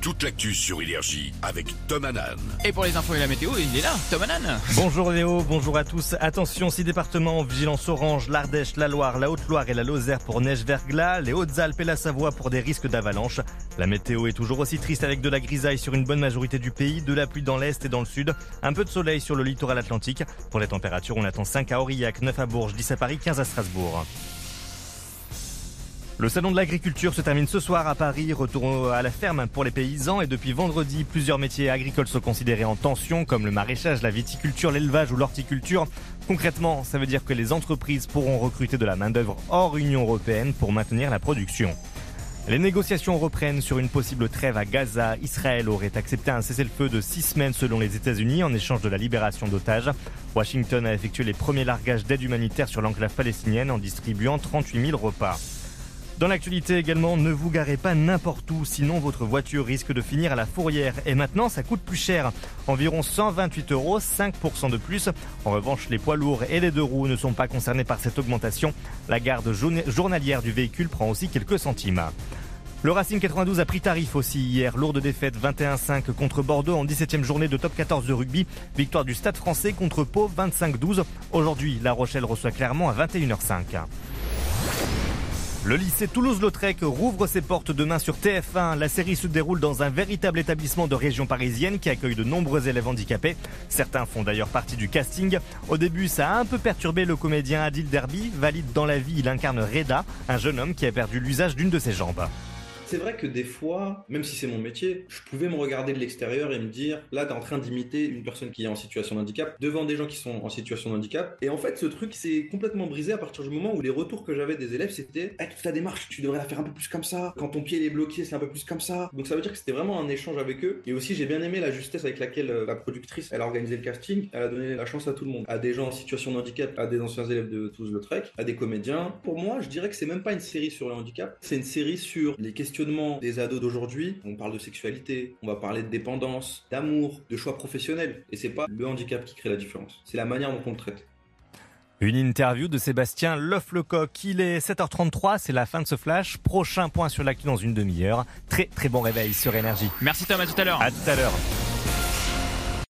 toute l'actu sur Énergie avec Tom Hanan. Et pour les infos et la météo, il est là, Tom Hanan. Bonjour Léo, bonjour à tous. Attention, six départements en vigilance orange, l'Ardèche, la Loire, la Haute-Loire et la Lozère pour neige verglas, les Hautes-Alpes et la Savoie pour des risques d'avalanche. La météo est toujours aussi triste avec de la grisaille sur une bonne majorité du pays, de la pluie dans l'est et dans le sud, un peu de soleil sur le littoral atlantique. Pour les températures, on attend 5 à Aurillac, 9 à Bourges, 10 à Paris, 15 à Strasbourg. Le salon de l'agriculture se termine ce soir à Paris. Retour à la ferme pour les paysans et depuis vendredi, plusieurs métiers agricoles sont considérés en tension comme le maraîchage, la viticulture, l'élevage ou l'horticulture. Concrètement, ça veut dire que les entreprises pourront recruter de la main-d'œuvre hors Union européenne pour maintenir la production. Les négociations reprennent sur une possible trêve à Gaza. Israël aurait accepté un cessez-le-feu de six semaines selon les États-Unis en échange de la libération d'otages. Washington a effectué les premiers largages d'aide humanitaire sur l'enclave palestinienne en distribuant 38 000 repas. Dans l'actualité également, ne vous garez pas n'importe où, sinon votre voiture risque de finir à la fourrière. Et maintenant, ça coûte plus cher. Environ 128 euros, 5% de plus. En revanche, les poids lourds et les deux roues ne sont pas concernés par cette augmentation. La garde journalière du véhicule prend aussi quelques centimes. Le Racing 92 a pris tarif aussi hier. Lourde défaite 21-5 contre Bordeaux en 17e journée de top 14 de rugby. Victoire du Stade français contre Pau 25-12. Aujourd'hui, La Rochelle reçoit clairement à 21h05. Le lycée Toulouse-Lautrec rouvre ses portes demain sur TF1. La série se déroule dans un véritable établissement de région parisienne qui accueille de nombreux élèves handicapés. Certains font d'ailleurs partie du casting. Au début, ça a un peu perturbé le comédien Adil Derby. Valide dans la vie, il incarne Reda, un jeune homme qui a perdu l'usage d'une de ses jambes. C'est vrai que des fois, même si c'est mon métier, je pouvais me regarder de l'extérieur et me dire, là, t'es en train d'imiter une personne qui est en situation de handicap devant des gens qui sont en situation de handicap. Et en fait, ce truc s'est complètement brisé à partir du moment où les retours que j'avais des élèves, c'était, hey, toute ta démarche, tu devrais la faire un peu plus comme ça. Quand ton pied est bloqué, c'est un peu plus comme ça. Donc ça veut dire que c'était vraiment un échange avec eux. Et aussi, j'ai bien aimé la justesse avec laquelle euh, la productrice, elle a organisé le casting. Elle a donné la chance à tout le monde. À des gens en situation de handicap, à des anciens élèves de Toulouse-Lautrec, à des comédiens. Pour moi, je dirais que c'est même pas une série sur le handicap. C'est une série sur les questionnements des ados d'aujourd'hui, on parle de sexualité, on va parler de dépendance, d'amour, de choix professionnels. Et c'est pas le handicap qui crée la différence, c'est la manière dont on le traite. Une interview de Sébastien Loff-Lecoq. Il est 7h33, c'est la fin de ce flash. Prochain point sur l'actu dans une demi-heure. Très très bon réveil sur Énergie. Merci Tom, à tout à l'heure. À tout à l'heure.